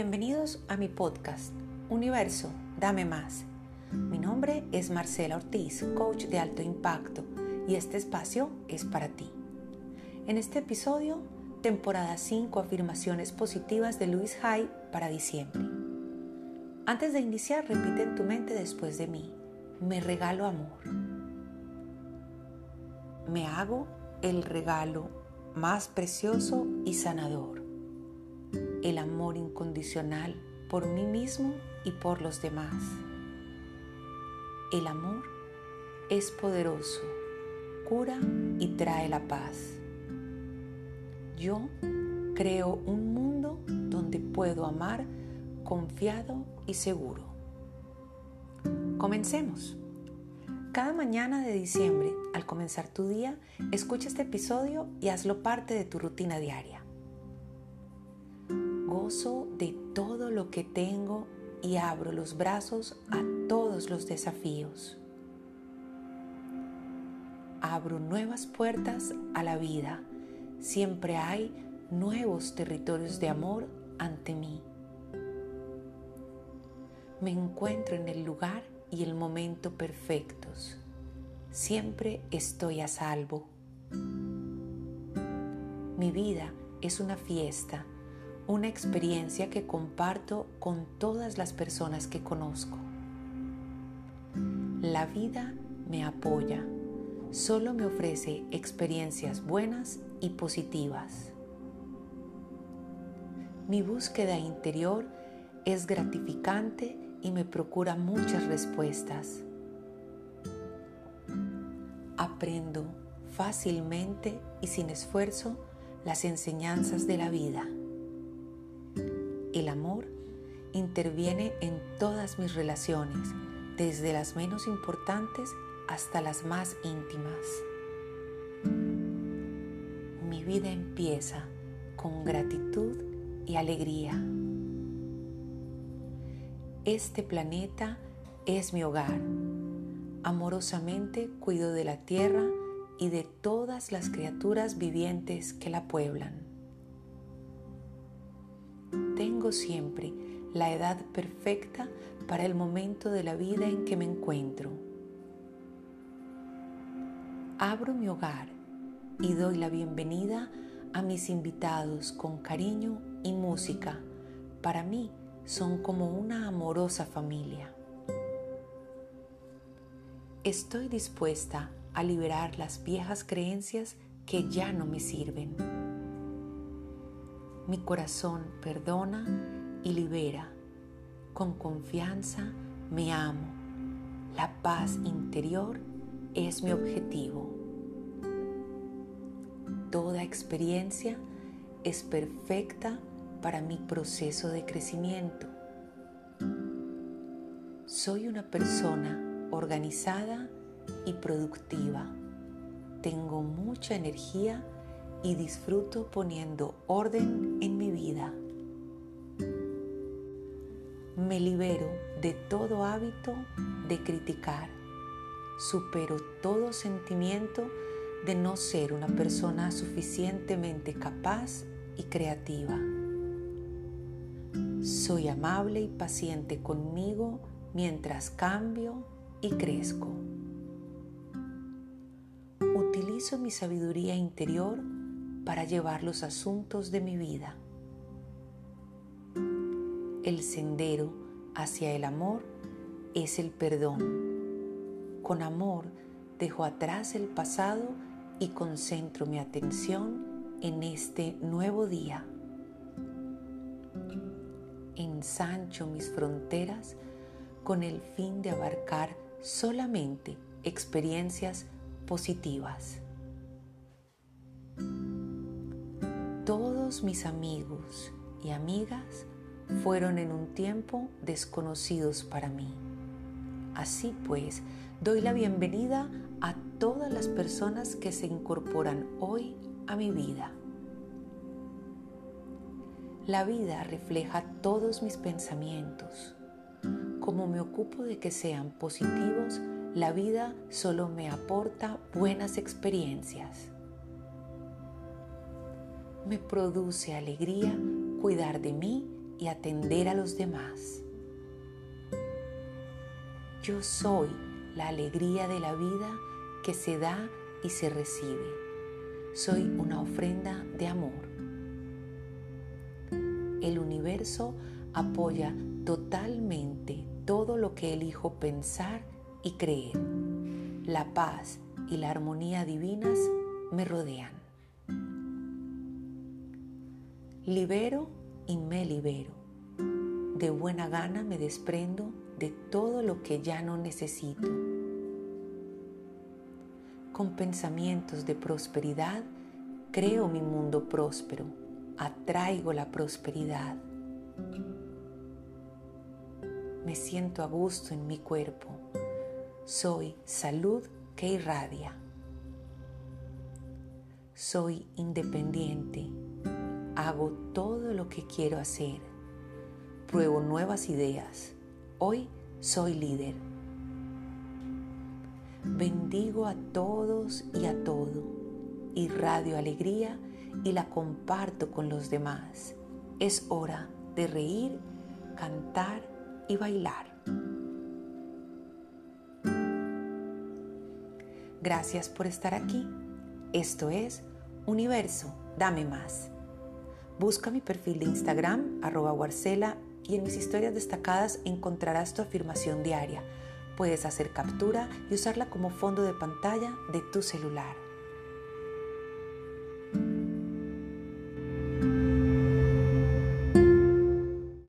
Bienvenidos a mi podcast, Universo, dame más. Mi nombre es Marcela Ortiz, coach de alto impacto, y este espacio es para ti. En este episodio, temporada 5, afirmaciones positivas de Luis Hay para diciembre. Antes de iniciar, repite en tu mente después de mí, me regalo amor. Me hago el regalo más precioso y sanador el amor incondicional por mí mismo y por los demás. El amor es poderoso, cura y trae la paz. Yo creo un mundo donde puedo amar confiado y seguro. Comencemos. Cada mañana de diciembre, al comenzar tu día, escucha este episodio y hazlo parte de tu rutina diaria de todo lo que tengo y abro los brazos a todos los desafíos. Abro nuevas puertas a la vida. Siempre hay nuevos territorios de amor ante mí. Me encuentro en el lugar y el momento perfectos. Siempre estoy a salvo. Mi vida es una fiesta una experiencia que comparto con todas las personas que conozco. La vida me apoya, solo me ofrece experiencias buenas y positivas. Mi búsqueda interior es gratificante y me procura muchas respuestas. Aprendo fácilmente y sin esfuerzo las enseñanzas de la vida. El amor interviene en todas mis relaciones, desde las menos importantes hasta las más íntimas. Mi vida empieza con gratitud y alegría. Este planeta es mi hogar. Amorosamente cuido de la tierra y de todas las criaturas vivientes que la pueblan tengo siempre la edad perfecta para el momento de la vida en que me encuentro. Abro mi hogar y doy la bienvenida a mis invitados con cariño y música. Para mí son como una amorosa familia. Estoy dispuesta a liberar las viejas creencias que ya no me sirven. Mi corazón perdona y libera. Con confianza me amo. La paz interior es mi objetivo. Toda experiencia es perfecta para mi proceso de crecimiento. Soy una persona organizada y productiva. Tengo mucha energía y disfruto poniendo orden en mi vida. Me libero de todo hábito de criticar. Supero todo sentimiento de no ser una persona suficientemente capaz y creativa. Soy amable y paciente conmigo mientras cambio y crezco. Utilizo mi sabiduría interior para llevar los asuntos de mi vida. El sendero hacia el amor es el perdón. Con amor dejo atrás el pasado y concentro mi atención en este nuevo día. Ensancho mis fronteras con el fin de abarcar solamente experiencias positivas. Todos mis amigos y amigas fueron en un tiempo desconocidos para mí. Así pues, doy la bienvenida a todas las personas que se incorporan hoy a mi vida. La vida refleja todos mis pensamientos. Como me ocupo de que sean positivos, la vida solo me aporta buenas experiencias me produce alegría cuidar de mí y atender a los demás. Yo soy la alegría de la vida que se da y se recibe. Soy una ofrenda de amor. El universo apoya totalmente todo lo que elijo pensar y creer. La paz y la armonía divinas me rodean. Libero y me libero. De buena gana me desprendo de todo lo que ya no necesito. Con pensamientos de prosperidad creo mi mundo próspero, atraigo la prosperidad. Me siento a gusto en mi cuerpo. Soy salud que irradia. Soy independiente. Hago todo lo que quiero hacer. Pruebo nuevas ideas. Hoy soy líder. Bendigo a todos y a todo. Irradio alegría y la comparto con los demás. Es hora de reír, cantar y bailar. Gracias por estar aquí. Esto es Universo, dame más. Busca mi perfil de Instagram, arroba Warcela, y en mis historias destacadas encontrarás tu afirmación diaria. Puedes hacer captura y usarla como fondo de pantalla de tu celular.